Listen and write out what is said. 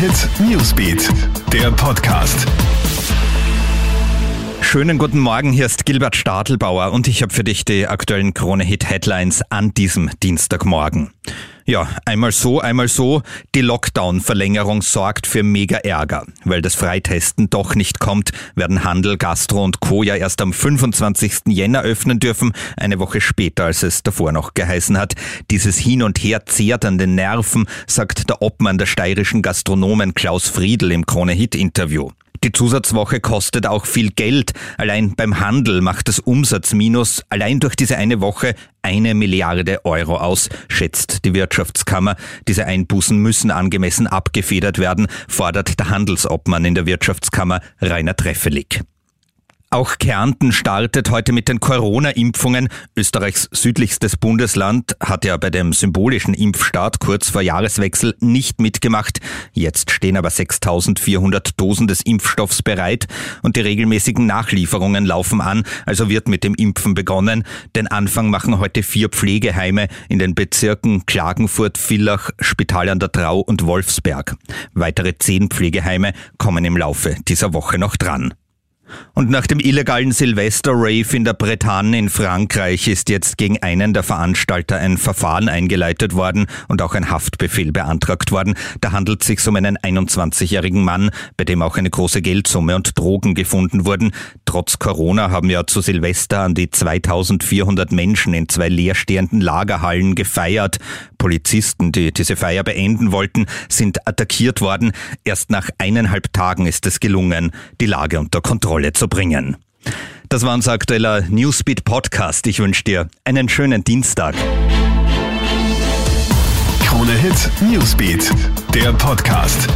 Hit Newsbeat, der Podcast. Schönen guten Morgen, hier ist Gilbert Stadelbauer und ich habe für dich die aktuellen Krone Hit Headlines an diesem Dienstagmorgen. Ja, einmal so, einmal so. Die Lockdown-Verlängerung sorgt für mega Ärger. Weil das Freitesten doch nicht kommt, werden Handel, Gastro und Co. ja erst am 25. Jänner öffnen dürfen, eine Woche später, als es davor noch geheißen hat. Dieses Hin und Her zehrt an den Nerven, sagt der Obmann der steirischen Gastronomen Klaus Friedl im Krone-Hit-Interview. Die Zusatzwoche kostet auch viel Geld. Allein beim Handel macht das Umsatzminus allein durch diese eine Woche eine Milliarde Euro aus, schätzt die Wirtschaftskammer. Diese Einbußen müssen angemessen abgefedert werden, fordert der Handelsobmann in der Wirtschaftskammer Rainer Treffelig. Auch Kärnten startet heute mit den Corona-Impfungen. Österreichs südlichstes Bundesland hat ja bei dem symbolischen Impfstart kurz vor Jahreswechsel nicht mitgemacht. Jetzt stehen aber 6400 Dosen des Impfstoffs bereit und die regelmäßigen Nachlieferungen laufen an. Also wird mit dem Impfen begonnen. Den Anfang machen heute vier Pflegeheime in den Bezirken Klagenfurt, Villach, Spital an der Trau und Wolfsberg. Weitere zehn Pflegeheime kommen im Laufe dieser Woche noch dran. Und nach dem illegalen Silvester-Rave in der Bretagne in Frankreich ist jetzt gegen einen der Veranstalter ein Verfahren eingeleitet worden und auch ein Haftbefehl beantragt worden. Da handelt es sich um einen 21-jährigen Mann, bei dem auch eine große Geldsumme und Drogen gefunden wurden. Trotz Corona haben ja zu Silvester an die 2400 Menschen in zwei leerstehenden Lagerhallen gefeiert. Polizisten, die diese Feier beenden wollten, sind attackiert worden. Erst nach eineinhalb Tagen ist es gelungen, die Lage unter Kontrolle Kontrolle zu bringen. Das war unser aktueller Newsbeat Podcast. Ich wünsche dir einen schönen Dienstag. Krone Hit Newsbeat, der Podcast.